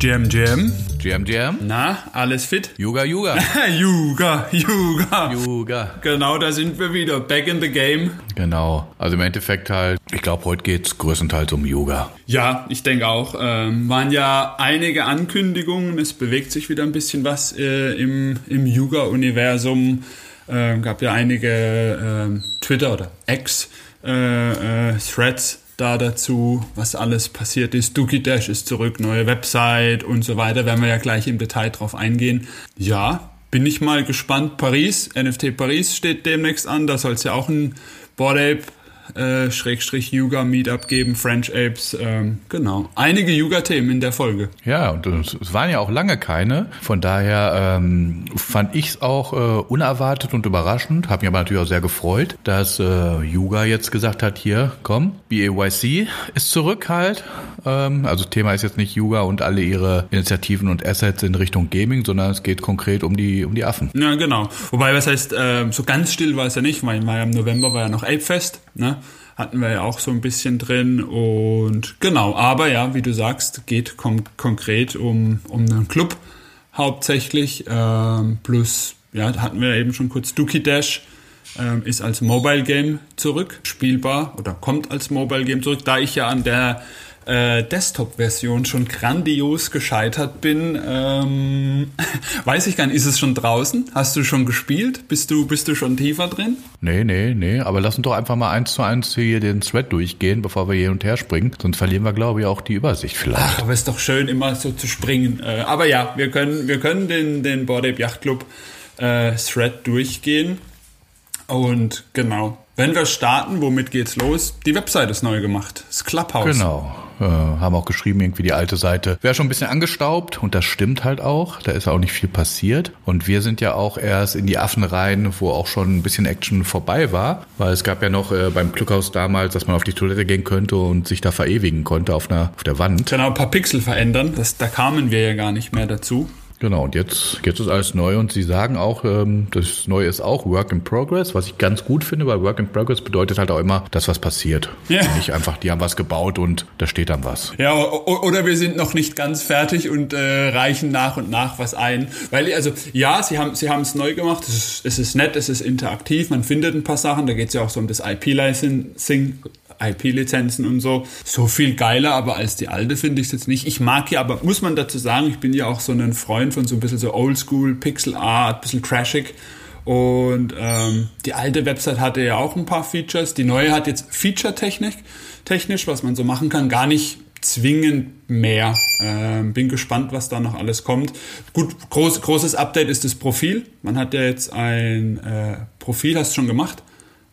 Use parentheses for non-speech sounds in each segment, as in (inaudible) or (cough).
Jam Jam. Jam Jam. Na, alles fit? Yuga Yuga. (laughs) Yuga, Yuga. Yuga. Genau, da sind wir wieder. Back in the game. Genau. Also im Endeffekt halt, ich glaube, heute geht's größtenteils um Yoga. Ja, ich denke auch. Ähm, waren ja einige Ankündigungen. Es bewegt sich wieder ein bisschen was äh, im, im Yuga-Universum. Äh, gab ja einige äh, Twitter- oder X-Threads äh, da dazu, was alles passiert ist. Dookie Dash ist zurück, neue Website und so weiter. Werden wir ja gleich im Detail drauf eingehen. Ja, bin ich mal gespannt. Paris, NFT Paris steht demnächst an. Da soll es ja auch ein Board Ape äh, Schrägstrich Yuga Meetup geben, French Apes, ähm, genau. Einige Yuga-Themen in der Folge. Ja, und es waren ja auch lange keine. Von daher ähm, fand ich es auch äh, unerwartet und überraschend. Habe mich aber natürlich auch sehr gefreut, dass äh, Yuga jetzt gesagt hat, hier, komm, BAYC ist zurück halt. Ähm, also Thema ist jetzt nicht Yuga und alle ihre Initiativen und Assets in Richtung Gaming, sondern es geht konkret um die, um die Affen. Ja, genau. Wobei, was heißt, äh, so ganz still war es ja nicht, weil im November war ja noch Apefest, ne? Hatten wir ja auch so ein bisschen drin. Und genau, aber ja, wie du sagst, geht kon konkret um, um einen Club hauptsächlich, ähm, plus, ja, hatten wir eben schon kurz Dookie Dash, ähm, ist als Mobile Game zurück, spielbar oder kommt als Mobile Game zurück, da ich ja an der äh, Desktop-Version schon grandios gescheitert bin. Ähm, (laughs) weiß ich gar nicht, ist es schon draußen? Hast du schon gespielt? Bist du, bist du schon tiefer drin? Nee, nee, nee, aber lass uns doch einfach mal eins zu eins hier den Thread durchgehen, bevor wir hier und her springen. Sonst verlieren wir, glaube ich, auch die Übersicht vielleicht. Ach, aber ist doch schön, immer so zu springen. Äh, aber ja, wir können, wir können den, den Board Ape Yacht Club äh, Thread durchgehen. Und genau, wenn wir starten, womit geht's los? Die Website ist neu gemacht. Das Clubhouse. Genau. Äh, haben auch geschrieben, irgendwie die alte Seite wäre schon ein bisschen angestaubt und das stimmt halt auch. Da ist auch nicht viel passiert. Und wir sind ja auch erst in die Affen rein, wo auch schon ein bisschen Action vorbei war. Weil es gab ja noch äh, beim Glückhaus damals, dass man auf die Toilette gehen könnte und sich da verewigen konnte auf, einer, auf der Wand. Genau, ein paar Pixel verändern. Das, da kamen wir ja gar nicht mehr dazu. Genau, und jetzt, jetzt ist alles neu und Sie sagen auch, ähm, das Neue ist auch Work in Progress, was ich ganz gut finde, weil Work in Progress bedeutet halt auch immer, dass was passiert. Ja. Nicht einfach, die haben was gebaut und da steht dann was. Ja, oder wir sind noch nicht ganz fertig und äh, reichen nach und nach was ein. Weil, also, ja, Sie haben Sie haben es neu gemacht, es ist, es ist nett, es ist interaktiv, man findet ein paar Sachen, da geht es ja auch so um das IP-Licensing, IP-Lizenzen und so. So viel geiler, aber als die alte finde ich es jetzt nicht. Ich mag ja, aber muss man dazu sagen, ich bin ja auch so ein Freund von so ein bisschen so Oldschool, Pixel Art, bisschen trashig. Und ähm, die alte Website hatte ja auch ein paar Features. Die neue hat jetzt Feature-Technik, technisch, was man so machen kann, gar nicht zwingend mehr. Ähm, bin gespannt, was da noch alles kommt. Gut, groß, großes Update ist das Profil. Man hat ja jetzt ein äh, Profil, hast du schon gemacht?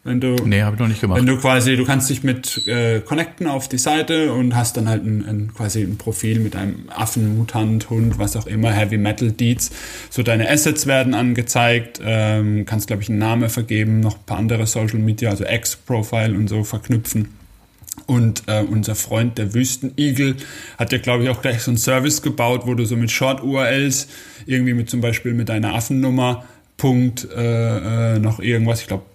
Wenn du, nee, habe ich noch nicht gemacht. Wenn du quasi, du kannst dich mit äh, connecten auf die Seite und hast dann halt ein, ein, quasi ein Profil mit einem Affen, Mutant, Hund, was auch immer, Heavy Metal Deeds. So deine Assets werden angezeigt, ähm, kannst glaube ich einen Namen vergeben, noch ein paar andere Social Media, also X-Profile und so verknüpfen. Und äh, unser Freund, der Wüstenigel, hat ja, glaube ich, auch gleich so einen Service gebaut, wo du so mit Short-URLs irgendwie mit zum Beispiel mit deiner Affennummer Punkt äh, äh, noch irgendwas, ich glaube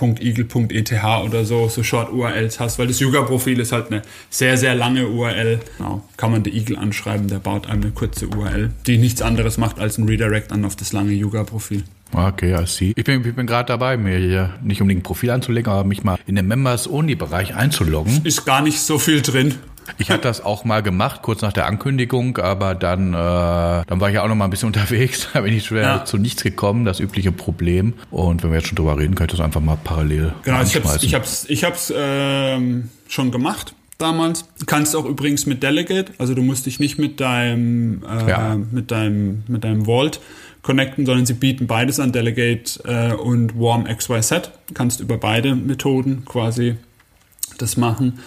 .eagle.eth oder so, so Short-URLs hast, weil das Yuga-Profil ist halt eine sehr, sehr lange URL. Genau. Kann man den Eagle anschreiben, der baut einem eine kurze URL, die nichts anderes macht als ein Redirect an auf das lange Yuga-Profil. Okay, I see. Ich bin, ich bin gerade dabei, mir hier nicht unbedingt ein Profil anzulegen, aber mich mal in den Members-Only-Bereich einzuloggen. Ist gar nicht so viel drin. Ich hatte das auch mal gemacht, kurz nach der Ankündigung, aber dann, äh, dann war ich ja auch noch mal ein bisschen (laughs) unterwegs, da bin ich schwer ja. zu nichts gekommen, das übliche Problem. Und wenn wir jetzt schon drüber reden, kann ich das einfach mal parallel Genau, ich hab's, ich hab's, ich hab's ähm, schon gemacht damals. Du kannst auch übrigens mit Delegate, also du musst dich nicht mit deinem, äh, ja. mit deinem, mit deinem Vault connecten, sondern sie bieten beides an, Delegate äh, und Warm XYZ. Du kannst über beide Methoden quasi das machen.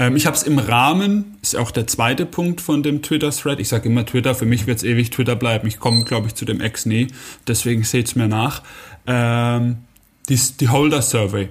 Ähm, ich habe es im Rahmen, ist auch der zweite Punkt von dem Twitter-Thread. Ich sage immer Twitter, für mich wird es ewig Twitter bleiben. Ich komme, glaube ich, zu dem Ex nie. Deswegen seht es mir nach. Ähm, die, die Holder-Survey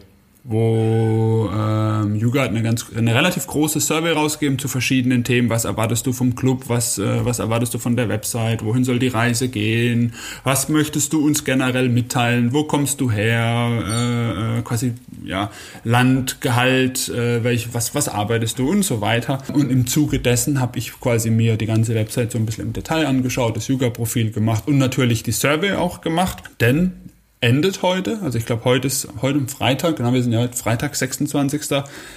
wo ähm, Yuga hat eine ganz eine relativ große Survey rausgegeben zu verschiedenen Themen. Was erwartest du vom Club? Was äh, was erwartest du von der Website? Wohin soll die Reise gehen? Was möchtest du uns generell mitteilen? Wo kommst du her? Äh, äh, quasi ja Land, Gehalt, äh, welch, was was arbeitest du und so weiter. Und im Zuge dessen habe ich quasi mir die ganze Website so ein bisschen im Detail angeschaut, das Yuga-Profil gemacht und natürlich die Survey auch gemacht, denn endet heute, also ich glaube heute ist heute am Freitag, genau, wir sind ja heute Freitag, 26.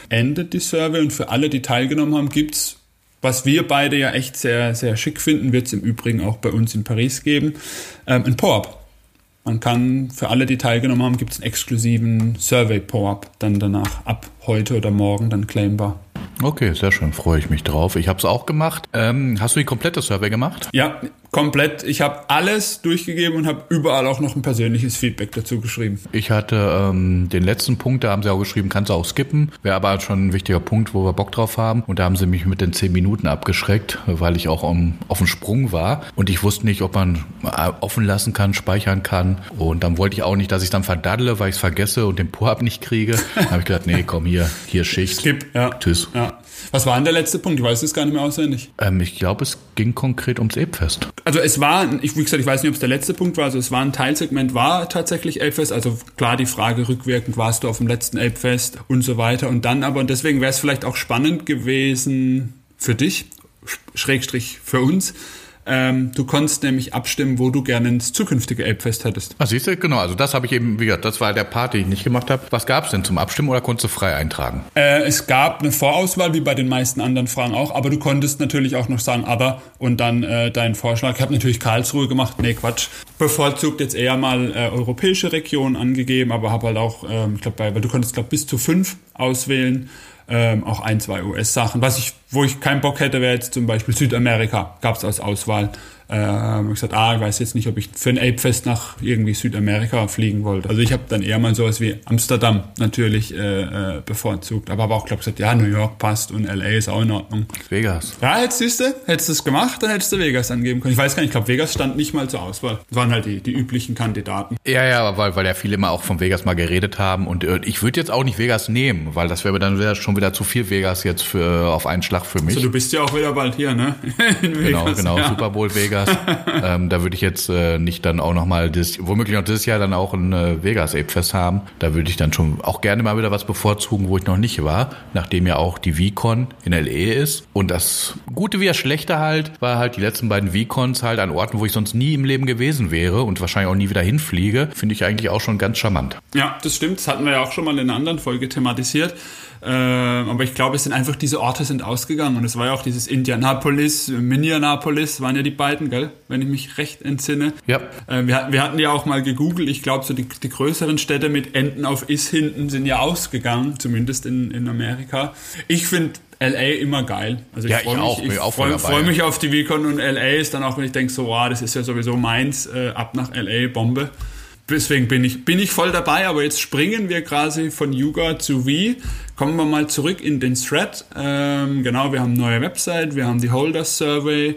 endet die Survey und für alle, die teilgenommen haben, gibt's was wir beide ja echt sehr, sehr schick finden, wird es im Übrigen auch bei uns in Paris geben, ähm, ein Po-Up. Man kann für alle, die teilgenommen haben, gibt es einen exklusiven Survey-Po-Up dann danach ab heute oder morgen dann claimbar. Okay, sehr schön, freue ich mich drauf. Ich habe es auch gemacht. Ähm, hast du die komplette Survey gemacht? Ja, komplett. Ich habe alles durchgegeben und habe überall auch noch ein persönliches Feedback dazu geschrieben. Ich hatte ähm, den letzten Punkt, da haben sie auch geschrieben, kannst du auch skippen. Wäre aber schon ein wichtiger Punkt, wo wir Bock drauf haben. Und da haben sie mich mit den zehn Minuten abgeschreckt, weil ich auch um, auf dem Sprung war. Und ich wusste nicht, ob man äh, offen lassen kann, speichern kann. Und dann wollte ich auch nicht, dass ich dann verdaddle, weil ich es vergesse und den Po-Up nicht kriege. (laughs) Dann habe ich gedacht, nee, komm hier, hier Schicht. Skip, ja. Tschüss. Ja. Was war denn der letzte Punkt? Ich weiß es gar nicht mehr auswendig. Ähm, ich glaube, es ging konkret ums Elbfest. Also es war, ich, wie gesagt, ich weiß nicht, ob es der letzte Punkt war, also es war ein Teilsegment, war tatsächlich Elbfest, also klar die Frage rückwirkend, warst du auf dem letzten Elbfest und so weiter und dann aber, und deswegen wäre es vielleicht auch spannend gewesen für dich, Schrägstrich für uns, ähm, du konntest nämlich abstimmen, wo du gerne ins zukünftige Elbfest hättest. Ah, siehst du, genau. Also das habe ich eben, wie gesagt, das war der Part, den ich nicht gemacht habe. Was gab es denn zum Abstimmen oder konntest du frei eintragen? Äh, es gab eine Vorauswahl, wie bei den meisten anderen Fragen auch, aber du konntest natürlich auch noch sagen, aber und dann äh, deinen Vorschlag. Ich habe natürlich Karlsruhe gemacht. Nee, Quatsch. Bevorzugt jetzt eher mal äh, europäische Regionen angegeben, aber habe halt auch, ähm, ich glaube, weil du konntest, glaube bis zu fünf auswählen ähm, auch ein, zwei US-Sachen. Was ich, wo ich keinen Bock hätte, wäre jetzt zum Beispiel Südamerika, gab es als Auswahl. Ähm, ich gesagt, ah, ich weiß jetzt nicht, ob ich für ein Ape-Fest nach irgendwie Südamerika fliegen wollte. Also ich habe dann eher mal sowas wie Amsterdam natürlich äh, äh, bevorzugt. Aber habe auch, glaube gesagt, ja, New York passt und LA ist auch in Ordnung. Vegas. Ja, jetzt siehst du, hättest du es gemacht, dann hättest du Vegas angeben können. Ich weiß gar nicht, ich glaube, Vegas stand nicht mal zur Auswahl. Das waren halt die, die üblichen Kandidaten. Ja, ja, weil, weil ja viele immer auch von Vegas mal geredet haben. Und äh, ich würde jetzt auch nicht Vegas nehmen, weil das wäre dann wär schon wieder zu viel Vegas jetzt für auf einen Schlag für mich. Also du bist ja auch wieder bald hier, ne? (laughs) In Vegas, genau, genau, ja. Super Bowl Vegas. (laughs) ähm, da würde ich jetzt äh, nicht dann auch nochmal, womöglich noch dieses Jahr dann auch ein äh, Vegas Ape Fest haben. Da würde ich dann schon auch gerne mal wieder was bevorzugen, wo ich noch nicht war, nachdem ja auch die VCon in LE ist. Und das Gute wie das Schlechte halt, war halt die letzten beiden VCons halt an Orten, wo ich sonst nie im Leben gewesen wäre und wahrscheinlich auch nie wieder hinfliege, finde ich eigentlich auch schon ganz charmant. Ja, das stimmt. Das hatten wir ja auch schon mal in einer anderen Folge thematisiert. Ähm, aber ich glaube, es sind einfach diese Orte sind ausgegangen. Und es war ja auch dieses Indianapolis, Minneapolis, waren ja die beiden, gell? Wenn ich mich recht entsinne. Ja. Äh, wir, wir, hatten ja auch mal gegoogelt. Ich glaube, so die, die, größeren Städte mit Enden auf Is hinten sind ja ausgegangen, zumindest in, in Amerika. Ich finde LA immer geil. Also ich ja, freue mich, ich, freue freu mich auf die VCon und LA ist dann auch, wenn ich denke, so, wow, das ist ja sowieso meins, äh, ab nach LA, Bombe. Deswegen bin ich, bin ich voll dabei, aber jetzt springen wir quasi von Yuga zu V. Kommen wir mal zurück in den Thread. Ähm, genau, wir haben eine neue Website, wir haben die Holders Survey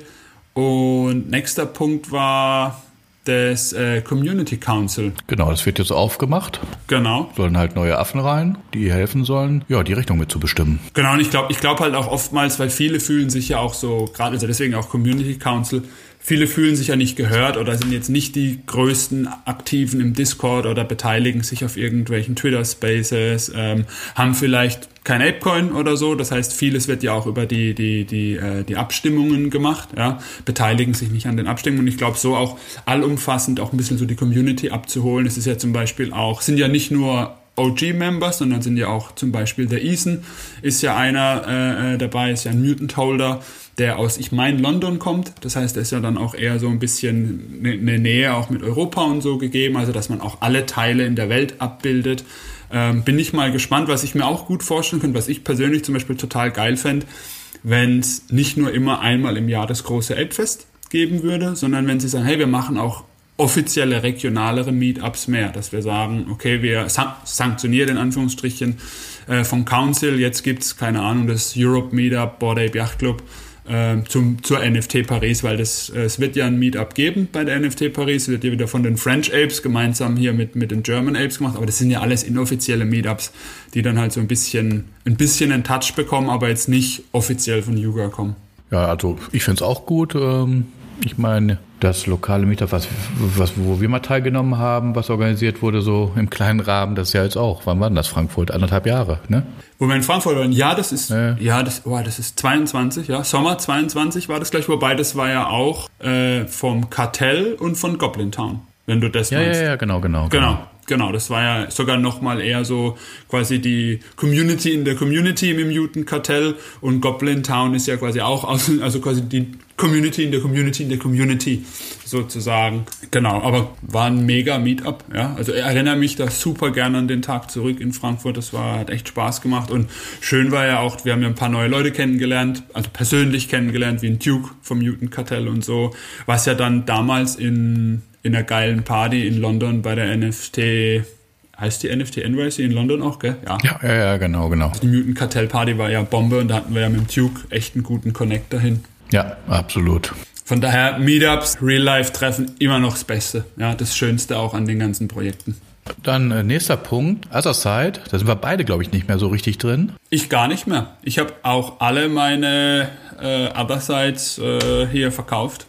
und nächster Punkt war das äh, Community Council. Genau, das wird jetzt aufgemacht. Genau. Sollen halt neue Affen rein, die helfen sollen, ja, die Richtung mitzubestimmen. Genau, und ich glaube ich glaub halt auch oftmals, weil viele fühlen sich ja auch so, gerade also deswegen auch Community Council, viele fühlen sich ja nicht gehört oder sind jetzt nicht die größten Aktiven im Discord oder beteiligen sich auf irgendwelchen Twitter Spaces, ähm, haben vielleicht kein Apecoin oder so. Das heißt, vieles wird ja auch über die, die, die, äh, die Abstimmungen gemacht, ja, beteiligen sich nicht an den Abstimmungen. Ich glaube, so auch allumfassend auch ein bisschen so die Community abzuholen. Es ist ja zum Beispiel auch, sind ja nicht nur OG-Members, sondern sind ja auch zum Beispiel der Ethan ist ja einer äh, äh dabei, ist ja ein Mutant-Holder, der aus, ich meine, London kommt. Das heißt, er ist ja dann auch eher so ein bisschen eine ne Nähe auch mit Europa und so gegeben, also dass man auch alle Teile in der Welt abbildet. Ähm, bin ich mal gespannt, was ich mir auch gut vorstellen könnte, was ich persönlich zum Beispiel total geil fände, wenn es nicht nur immer einmal im Jahr das große Elbfest geben würde, sondern wenn sie sagen, hey, wir machen auch offizielle regionalere Meetups mehr, dass wir sagen, okay, wir sanktionieren in Anführungsstrichen äh, vom Council, jetzt gibt's keine Ahnung, das Europe Meetup, Board Ape Yacht Club, äh, zum, zur NFT Paris, weil das, äh, es wird ja ein Meetup geben bei der NFT Paris, wird ja wieder von den French Apes gemeinsam hier mit, mit den German Apes gemacht, aber das sind ja alles inoffizielle Meetups, die dann halt so ein bisschen, ein bisschen einen Touch bekommen, aber jetzt nicht offiziell von Yuga kommen. Ja, also ich finde es auch gut. Ähm, ich meine, das lokale Meetup, was, was, wo wir mal teilgenommen haben, was organisiert wurde, so im kleinen Rahmen, das ist ja jetzt auch, wann war denn das? Frankfurt? Anderthalb Jahre, ne? Wo wir in Frankfurt waren, ja, das ist, ja, ja das, oh, das ist 22, ja, Sommer 22 war das gleich, wobei das war ja auch äh, vom Kartell und von Goblin Town, wenn du das ja, meinst. Ja, ja, genau, genau. Genau. genau. Genau, das war ja sogar noch mal eher so quasi die Community in der Community im Mutant Kartell und Goblin Town ist ja quasi auch aus, also quasi die Community in der Community in der Community sozusagen. Genau, aber war ein mega Meetup, ja. Also erinnere mich da super gerne an den Tag zurück in Frankfurt. Das war hat echt Spaß gemacht und schön war ja auch, wir haben ja ein paar neue Leute kennengelernt, also persönlich kennengelernt, wie ein Duke vom Mutant Kartell und so, was ja dann damals in in einer geilen Party in London bei der NFT heißt die NFT NYC in London auch, gell? Ja. ja, ja, ja, genau, genau. Die Mutant Kartell Party war ja Bombe und da hatten wir ja mit dem Duke echt einen guten Connect dahin. Ja, absolut. Von daher Meetups, Real-Life-Treffen immer noch das Beste. Ja, das Schönste auch an den ganzen Projekten. Dann äh, nächster Punkt, Other Side. Da sind wir beide, glaube ich, nicht mehr so richtig drin. Ich gar nicht mehr. Ich habe auch alle meine äh, Other Sides äh, hier verkauft.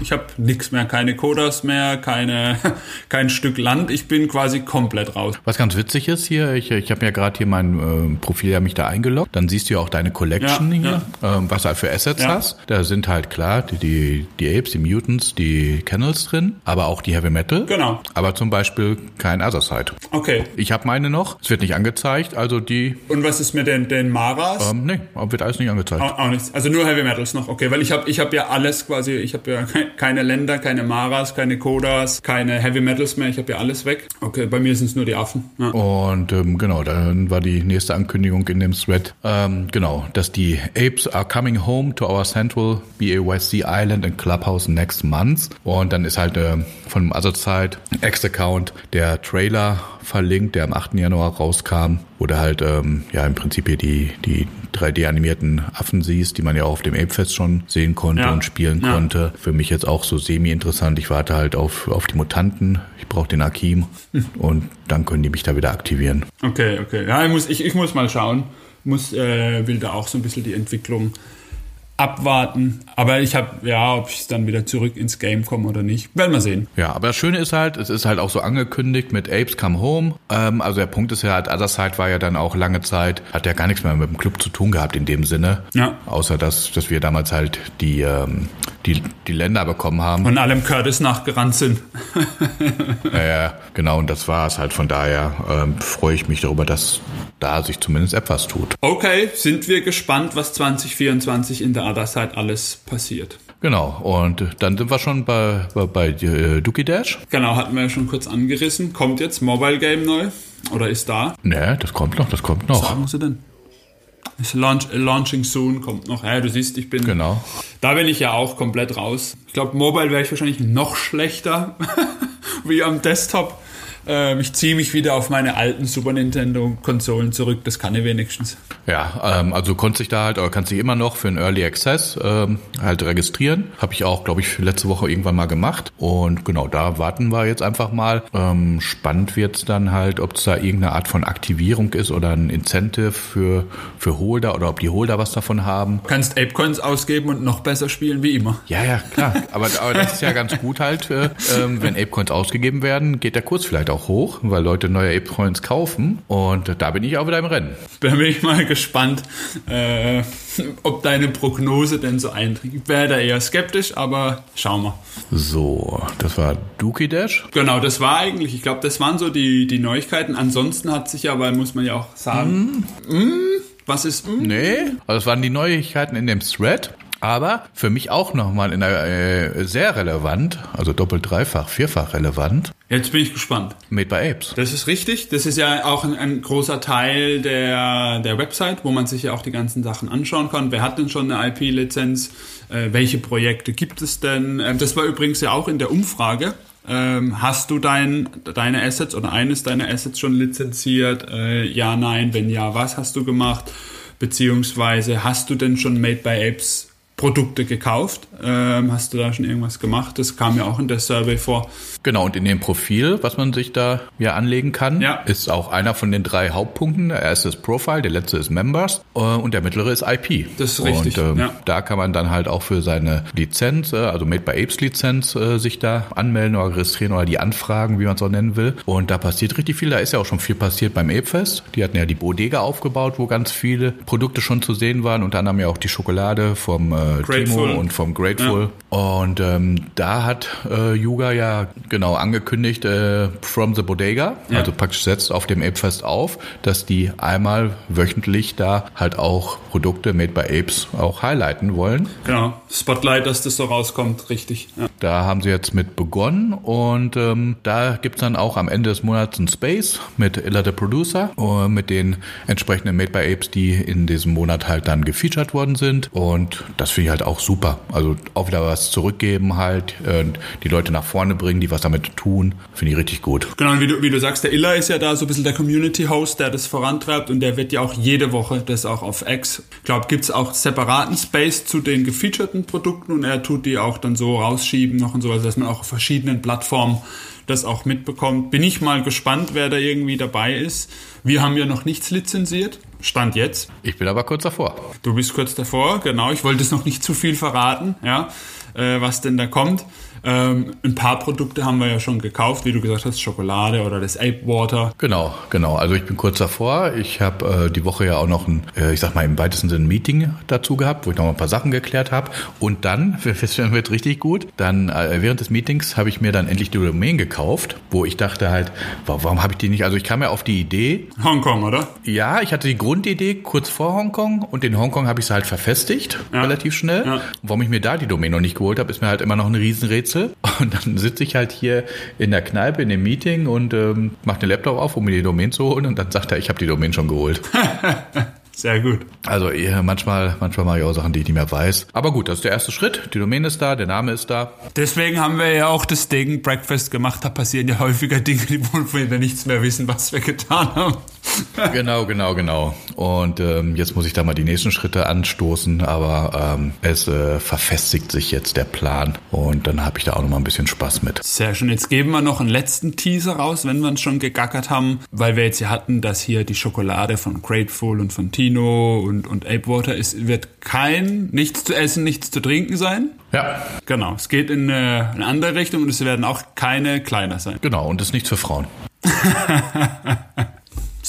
Ich habe nichts mehr, keine Kodas mehr, keine, (laughs) kein Stück Land. Ich bin quasi komplett raus. Was ganz witzig ist hier, ich, ich habe ja gerade hier mein äh, Profil ja mich da eingeloggt. Dann siehst du ja auch deine Collection ja, hier, ja. Ähm, was du halt für Assets ja. hast. Da sind halt klar die, die, die Apes, die Mutants, die Kennels drin, aber auch die Heavy Metal. Genau. Aber zum Beispiel kein Other Side. Okay. Ich habe meine noch. Es wird nicht angezeigt, also die. Und was ist mit den, den Maras? Ähm, nee, wird alles nicht angezeigt. Auch, auch nichts. Also nur Heavy Metals noch. Okay, weil ich habe ich hab ja alles quasi, ich habe ja keine Länder, keine Maras, keine Kodas, keine Heavy Metals mehr. Ich habe ja alles weg. Okay, bei mir sind es nur die Affen. Ja. Und ähm, genau, dann war die nächste Ankündigung in dem Thread, ähm, genau, dass die Apes are coming home to our central BAYC Island and Clubhouse next month. Und dann ist halt äh, von Other Side X-Account der Trailer verlinkt, der am 8. Januar rauskam, wo du halt ähm, ja im Prinzip hier die, die 3D-animierten Affen siehst, die man ja auch auf dem Apefest schon sehen konnte ja. und spielen ja. konnte. Für mich jetzt auch so semi-interessant. Ich warte halt auf, auf die Mutanten. Ich brauche den Akim hm. (laughs) und dann können die mich da wieder aktivieren. Okay, okay. Ja, ich muss, ich, ich muss mal schauen. Muss, äh, will da auch so ein bisschen die Entwicklung abwarten. Aber ich habe, ja, ob ich dann wieder zurück ins Game komme oder nicht, werden wir sehen. Ja, aber das Schöne ist halt, es ist halt auch so angekündigt mit Apes Come Home. Ähm, also der Punkt ist ja halt, Other Side war ja dann auch lange Zeit, hat ja gar nichts mehr mit dem Club zu tun gehabt in dem Sinne. Ja. Außer dass, dass wir damals halt die, ähm, die, die Länder bekommen haben. Und allem Curtis nachgerannt sind. (laughs) ja, ja, genau, und das war es halt. Von daher ähm, freue ich mich darüber, dass da sich zumindest etwas tut. Okay, sind wir gespannt, was 2024 in der Other Side alles passiert. Genau, und dann sind wir schon bei, bei, bei äh, Dookie Dash. Genau, hatten wir ja schon kurz angerissen. Kommt jetzt Mobile Game neu? Oder ist da? Nee, das kommt noch, das kommt noch. Was sagen Sie denn? Ist launch, launching soon, kommt noch. Ja, du siehst, ich bin. Genau. Da bin ich ja auch komplett raus. Ich glaube, Mobile wäre ich wahrscheinlich noch schlechter (laughs) wie am Desktop. Ähm, ich ziehe mich wieder auf meine alten Super Nintendo-Konsolen zurück. Das kann ich wenigstens. Ja, ähm, also konnte sich da halt, oder kannst dich immer noch für einen Early Access ähm, halt registrieren. Habe ich auch, glaube ich, letzte Woche irgendwann mal gemacht. Und genau, da warten wir jetzt einfach mal. Ähm, spannend wird's dann halt, ob es da irgendeine Art von Aktivierung ist oder ein Incentive für, für Holder oder ob die Holder was davon haben. Du kannst Apecoins ausgeben und noch besser spielen wie immer. Ja, ja, klar. Aber, aber das ist ja ganz gut halt, äh, ähm, wenn Apecoins ausgegeben werden, geht der Kurs vielleicht auch hoch, weil Leute neue Apecoins kaufen. Und da bin ich auch wieder im Rennen. Da bin ich mal gespannt, äh, ob deine Prognose denn so eintritt. Ich wäre da eher skeptisch, aber schauen wir. So, das war Dookie Dash. Genau, das war eigentlich, ich glaube, das waren so die, die Neuigkeiten. Ansonsten hat sich aber, muss man ja auch sagen, mm. Mm, was ist. Mm? Nee, also das waren die Neuigkeiten in dem Thread. Aber für mich auch nochmal in äh, sehr relevant, also doppelt, dreifach, vierfach relevant. Jetzt bin ich gespannt. Made by Apes. Das ist richtig. Das ist ja auch ein, ein, großer Teil der, der Website, wo man sich ja auch die ganzen Sachen anschauen kann. Wer hat denn schon eine IP-Lizenz? Äh, welche Projekte gibt es denn? Ähm, das war übrigens ja auch in der Umfrage. Ähm, hast du dein, deine Assets oder eines deiner Assets schon lizenziert? Äh, ja, nein. Wenn ja, was hast du gemacht? Beziehungsweise hast du denn schon Made by Apes Produkte gekauft. Ähm, hast du da schon irgendwas gemacht? Das kam ja auch in der Survey vor. Genau, und in dem Profil, was man sich da ja anlegen kann, ja. ist auch einer von den drei Hauptpunkten. Der erste ist Profile, der letzte ist Members äh, und der mittlere ist IP. Das ist richtig. Und ähm, ja. da kann man dann halt auch für seine Lizenz, äh, also Made by Apes Lizenz, äh, sich da anmelden oder registrieren oder die anfragen, wie man es auch nennen will. Und da passiert richtig viel. Da ist ja auch schon viel passiert beim Apefest. Die hatten ja die Bodega aufgebaut, wo ganz viele Produkte schon zu sehen waren. Unter anderem ja auch die Schokolade vom äh, Timo und vom Grateful. Ja. Und ähm, da hat äh, Yuga ja genau angekündigt, äh, from the Bodega, ja. also praktisch setzt auf dem Apefest auf, dass die einmal wöchentlich da halt auch Produkte made by Apes auch highlighten wollen. Genau, Spotlight, dass das so rauskommt, richtig. Ja. Da haben sie jetzt mit begonnen und ähm, da gibt's dann auch am Ende des Monats ein Space mit Illa the Producer, äh, mit den entsprechenden Made by Apes, die in diesem Monat halt dann gefeatured worden sind und das finde ich halt auch super. Also auch wieder was zurückgeben halt, äh, die Leute nach vorne bringen, die was damit tun, finde ich richtig gut. Genau, wie du, wie du sagst, der Illa ist ja da so ein bisschen der Community-Host, der das vorantreibt und der wird ja auch jede Woche das auch auf X. Ich glaube, gibt's auch separaten Space zu den gefeaturten Produkten und er tut die auch dann so rausschieben noch und so, also dass man auch auf verschiedenen Plattformen das auch mitbekommt. Bin ich mal gespannt, wer da irgendwie dabei ist. Wir haben ja noch nichts lizenziert. Stand jetzt. Ich bin aber kurz davor. Du bist kurz davor, genau. Ich wollte es noch nicht zu viel verraten, ja, äh, was denn da kommt. Ähm, ein paar Produkte haben wir ja schon gekauft, wie du gesagt hast, Schokolade oder das Ape Water. Genau, genau. Also ich bin kurz davor. Ich habe äh, die Woche ja auch noch ein, äh, ich sag mal im weitesten Sinne ein Meeting dazu gehabt, wo ich noch ein paar Sachen geklärt habe. Und dann, (laughs) das wird richtig gut, dann äh, während des Meetings habe ich mir dann endlich die Domain gekauft, wo ich dachte halt, warum, warum habe ich die nicht? Also ich kam ja auf die Idee. Hongkong, oder? Ja, ich hatte die Grundidee kurz vor Hongkong und in Hongkong habe ich sie halt verfestigt, ja. relativ schnell. Ja. Warum ich mir da die Domain noch nicht geholt habe, ist mir halt immer noch ein Riesenrätsel. Rätsel. (laughs) Und dann sitze ich halt hier in der Kneipe, in dem Meeting und ähm, mache den Laptop auf, um mir die Domain zu holen. Und dann sagt er, ich habe die Domain schon geholt. (laughs) Sehr gut. Also manchmal, manchmal mache ich auch Sachen, die ich nicht mehr weiß. Aber gut, das ist der erste Schritt. Die Domain ist da, der Name ist da. Deswegen haben wir ja auch das Degen Breakfast gemacht. Da passieren ja häufiger Dinge, wo wir nichts mehr wissen, was wir getan haben. (laughs) genau, genau, genau. Und ähm, jetzt muss ich da mal die nächsten Schritte anstoßen, aber ähm, es äh, verfestigt sich jetzt der Plan und dann habe ich da auch noch mal ein bisschen Spaß mit. Sehr schön. Jetzt geben wir noch einen letzten Teaser raus, wenn wir uns schon gegackert haben, weil wir jetzt ja hatten, dass hier die Schokolade von Grateful und von Tino und, und Ape Water ist, wird kein, nichts zu essen, nichts zu trinken sein. Ja. Genau. Es geht in eine, eine andere Richtung und es werden auch keine kleiner sein. Genau. Und es ist nichts für Frauen. (laughs)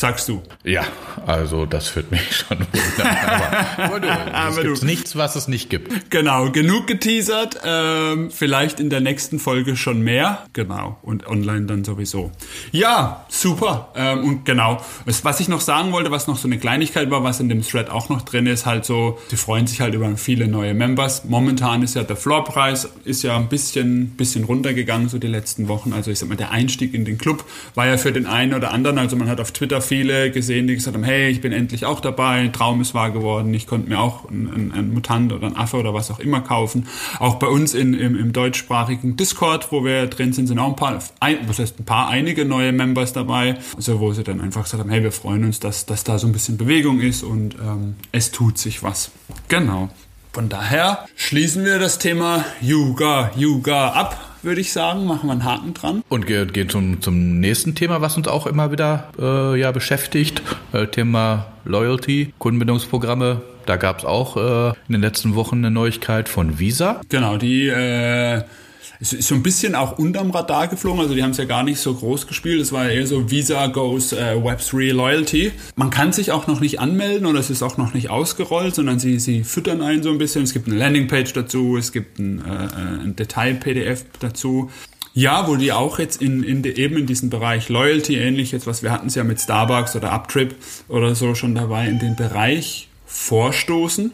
sagst du. Ja, also das führt mich (laughs) schon wundern. Aber, es gibt nichts, was es nicht gibt. Genau, genug geteasert. Ähm, vielleicht in der nächsten Folge schon mehr. Genau, und online dann sowieso. Ja, super. Ähm, und genau, was, was ich noch sagen wollte, was noch so eine Kleinigkeit war, was in dem Thread auch noch drin ist, halt so, die freuen sich halt über viele neue Members. Momentan ist ja der Floorpreis ist ja ein bisschen, bisschen runtergegangen so die letzten Wochen. Also ich sag mal, der Einstieg in den Club war ja für den einen oder anderen, also man hat auf Twitter viele gesehen, die gesagt haben, hey, ich bin endlich auch dabei, Traum ist wahr geworden, ich konnte mir auch einen, einen Mutant oder einen Affe oder was auch immer kaufen. Auch bei uns in, im, im deutschsprachigen Discord, wo wir drin sind, sind auch ein paar, ein, was heißt ein paar, einige neue Members dabei, also wo sie dann einfach gesagt haben, hey, wir freuen uns, dass, dass da so ein bisschen Bewegung ist und ähm, es tut sich was. Genau. Von daher schließen wir das Thema Yuga, Yuga ab würde ich sagen. Machen wir einen Haken dran. Und gehen geh zum, zum nächsten Thema, was uns auch immer wieder äh, ja, beschäftigt. Äh, Thema Loyalty, Kundenbindungsprogramme. Da gab es auch äh, in den letzten Wochen eine Neuigkeit von Visa. Genau, die äh, es ist so ein bisschen auch unterm Radar geflogen. Also die haben es ja gar nicht so groß gespielt. Es war eher so Visa goes äh, Web3 Loyalty. Man kann sich auch noch nicht anmelden oder es ist auch noch nicht ausgerollt, sondern sie, sie füttern einen so ein bisschen. Es gibt eine Landingpage dazu, es gibt ein, äh, ein Detail-PDF dazu. Ja, wo die auch jetzt in, in de, eben in diesem Bereich Loyalty, ähnlich jetzt, was wir hatten es ja mit Starbucks oder Uptrip oder so schon dabei, in den Bereich vorstoßen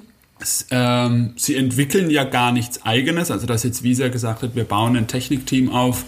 ähm, sie entwickeln ja gar nichts eigenes, also dass jetzt Visa gesagt hat, wir bauen ein Technikteam auf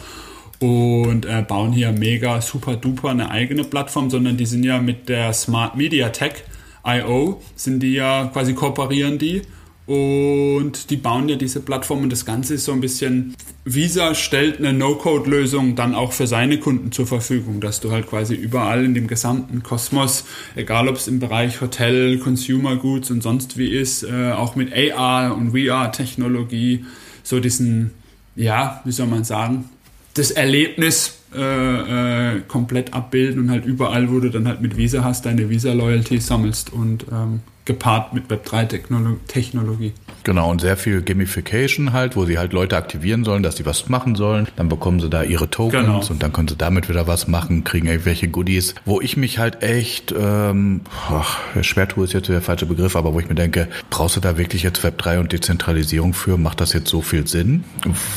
und äh, bauen hier mega super duper eine eigene Plattform, sondern die sind ja mit der Smart Media Tech IO, sind die ja quasi kooperieren die Und die bauen ja diese Plattform und das Ganze ist so ein bisschen, Visa stellt eine No-Code-Lösung dann auch für seine Kunden zur Verfügung, dass du halt quasi überall in dem gesamten Kosmos, egal ob es im Bereich Hotel, Consumer Goods und sonst wie ist, äh, auch mit AR und VR-Technologie, so diesen, ja, wie soll man sagen, das Erlebnis äh, äh, komplett abbilden und halt überall, wo du dann halt mit Visa hast, deine Visa-Loyalty sammelst und ähm, gepaart mit Web3-Technologie. Genau, und sehr viel Gamification halt, wo sie halt Leute aktivieren sollen, dass sie was machen sollen. Dann bekommen sie da ihre Tokens genau. und dann können sie damit wieder was machen, kriegen irgendwelche Goodies. Wo ich mich halt echt, ähm, ach, schwer tue ist jetzt der falsche Begriff, aber wo ich mir denke, brauchst du da wirklich jetzt Web3 und Dezentralisierung für? Macht das jetzt so viel Sinn?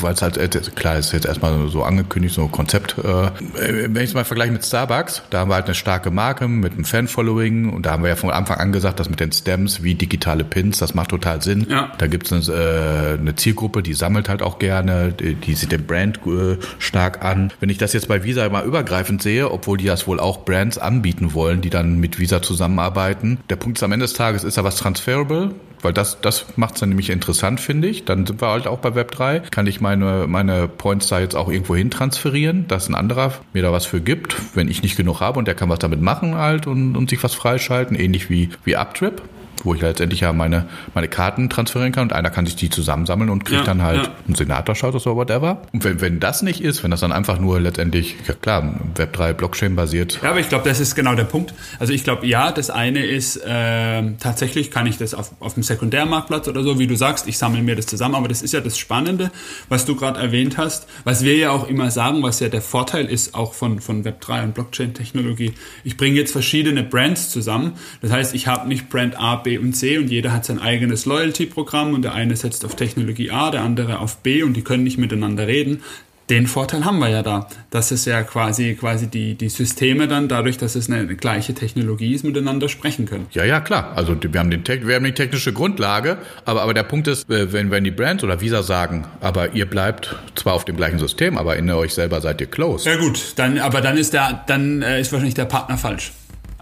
Weil es halt, äh, klar, ist jetzt erstmal so angekündigt, so ein Konzept. Äh, wenn ich es mal vergleiche mit Starbucks, da haben wir halt eine starke Marke mit einem Fan-Following und da haben wir ja von Anfang an gesagt, dass mit den Stems wie digitale Pins, das macht total Sinn. Ja. Da gibt es eine, äh, eine, Zielgruppe, die sammelt halt auch gerne, die, die sieht den Brand äh, stark an. Wenn ich das jetzt bei Visa mal übergreifend sehe, obwohl die das wohl auch Brands anbieten wollen, die dann mit Visa zusammenarbeiten, der Punkt ist am Ende des Tages, ist da was transferable? Weil das, das macht es dann nämlich interessant, finde ich. Dann sind wir halt auch bei Web3. Kann ich meine, meine Points da jetzt auch irgendwo hin transferieren, dass ein anderer mir da was für gibt, wenn ich nicht genug habe und der kann was damit machen halt und, und sich was freischalten, ähnlich wie, wie Uptrip wo ich letztendlich ja meine, meine Karten transferieren kann und einer kann sich die zusammensammeln und kriegt ja, dann halt ja. einen Senator-Status oder whatever. Und wenn, wenn das nicht ist, wenn das dann einfach nur letztendlich, ja klar, Web3 Blockchain basiert. Ja, aber ich glaube, das ist genau der Punkt. Also ich glaube, ja, das eine ist, äh, tatsächlich kann ich das auf, auf dem Sekundärmarktplatz oder so, wie du sagst, ich sammle mir das zusammen, aber das ist ja das Spannende, was du gerade erwähnt hast, was wir ja auch immer sagen, was ja der Vorteil ist auch von, von Web3 und Blockchain-Technologie. Ich bringe jetzt verschiedene Brands zusammen. Das heißt, ich habe nicht Brand A, B und C und jeder hat sein eigenes Loyalty-Programm und der eine setzt auf Technologie A, der andere auf B und die können nicht miteinander reden. Den Vorteil haben wir ja da, dass es ja quasi, quasi die, die Systeme dann dadurch, dass es eine gleiche Technologie ist, miteinander sprechen können. Ja, ja, klar. Also wir haben, den, wir haben die technische Grundlage, aber, aber der Punkt ist, äh, wenn, wenn die Brands oder Visa sagen, aber ihr bleibt zwar auf dem gleichen System, aber in euch selber seid ihr close. Ja gut, dann, aber dann ist der, dann äh, ist wahrscheinlich der Partner falsch.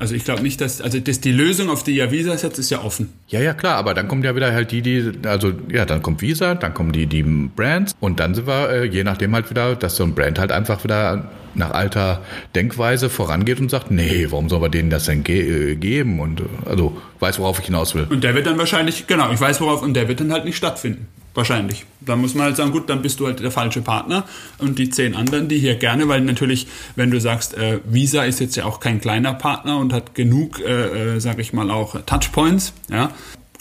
Also ich glaube nicht, dass, also das, die Lösung, auf die ja Visa setzt, ist ja offen. Ja, ja, klar, aber dann kommt ja wieder halt die, die, also ja, dann kommt Visa, dann kommen die, die Brands und dann sind wir, äh, je nachdem halt wieder, dass so ein Brand halt einfach wieder nach alter Denkweise vorangeht und sagt, nee, warum soll man denen das denn ge äh, geben? Und also weiß, worauf ich hinaus will. Und der wird dann wahrscheinlich, genau, ich weiß worauf, und der wird dann halt nicht stattfinden. Wahrscheinlich. Dann muss man halt sagen, gut, dann bist du halt der falsche Partner und die zehn anderen, die hier gerne, weil natürlich, wenn du sagst, äh, Visa ist jetzt ja auch kein kleiner Partner und hat genug, äh, äh, sag ich mal, auch Touchpoints, ja,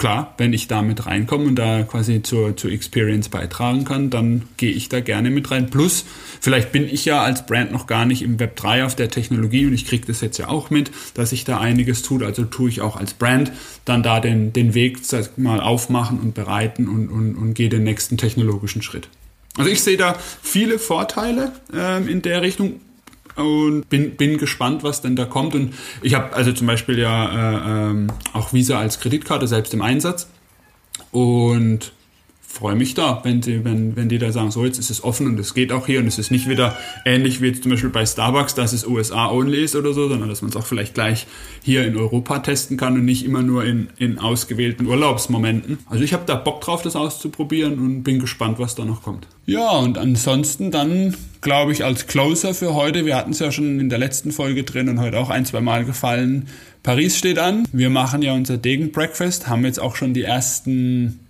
klar, wenn ich da mit reinkomme und da quasi zur, zur Experience beitragen kann, dann gehe ich da gerne mit rein. Plus, vielleicht bin ich ja als Brand noch gar nicht im Web 3 auf der Technologie und ich kriege das jetzt ja auch mit, dass sich da einiges tut. Also tue ich auch als Brand dann da den, den Weg sag mal aufmachen und bereiten und, und, und gehe den nächsten technologischen Schritt. Also ich sehe da viele Vorteile ähm, in der Richtung und bin, bin gespannt, was denn da kommt. Und ich habe also zum Beispiel ja äh, ähm, auch Visa als Kreditkarte selbst im Einsatz und freue mich da, wenn, sie, wenn, wenn die da sagen, so jetzt ist es offen und es geht auch hier und es ist nicht wieder ähnlich wie jetzt zum Beispiel bei Starbucks, dass es USA-only ist oder so, sondern dass man es auch vielleicht gleich hier in Europa testen kann und nicht immer nur in, in ausgewählten Urlaubsmomenten. Also ich habe da Bock drauf, das auszuprobieren und bin gespannt, was da noch kommt. Ja, und ansonsten dann glaube ich, als Closer für heute. Wir hatten es ja schon in der letzten Folge drin und heute auch ein, zwei Mal gefallen. Paris steht an. Wir machen ja unser Degen Breakfast, haben jetzt auch schon die ersten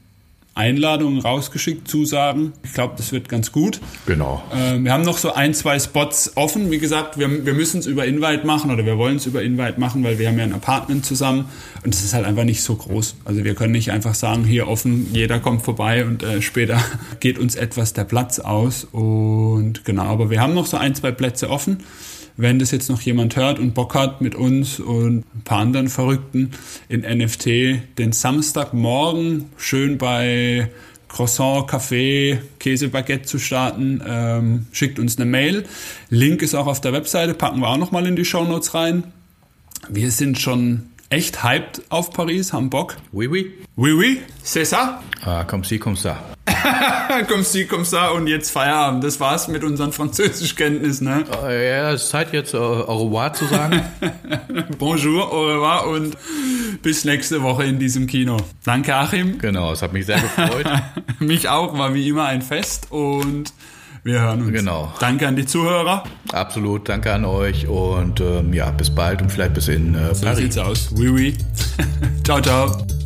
Einladungen rausgeschickt, Zusagen. Ich glaube, das wird ganz gut. Genau. Äh, wir haben noch so ein, zwei Spots offen. Wie gesagt, wir, wir müssen es über Invite machen oder wir wollen es über Invite machen, weil wir haben ja ein Apartment zusammen und es ist halt einfach nicht so groß. Also wir können nicht einfach sagen, hier offen, jeder kommt vorbei und äh, später (laughs) geht uns etwas der Platz aus. Und genau, aber wir haben noch so ein, zwei Plätze offen wenn das jetzt noch jemand hört und Bock hat, mit uns und ein paar anderen Verrückten in NFT den Samstagmorgen schön bei Croissant, Kaffee, Käsebaguette zu starten, ähm, schickt uns eine Mail. Link ist auch auf der Webseite, packen wir auch nochmal in die Show Notes rein. Wir sind schon echt hyped auf Paris, haben Bock. Oui, oui. Oui, oui, c'est ça. Ah, comme si, comme ça. Comme si, comme ça und jetzt Feierabend. Das war's mit unseren Französischkenntnissen, ne? Ja, es ist Zeit jetzt äh, au revoir zu sagen. (laughs) Bonjour, au revoir und bis nächste Woche in diesem Kino. Danke, Achim. Genau, es hat mich sehr gefreut. (laughs) mich auch, war wie immer ein Fest und wir hören uns. Genau. Danke an die Zuhörer. Absolut, danke an euch und ähm, ja, bis bald und vielleicht bis in äh, Paris. So sieht's aus. Oui, oui. (laughs) ciao, ciao.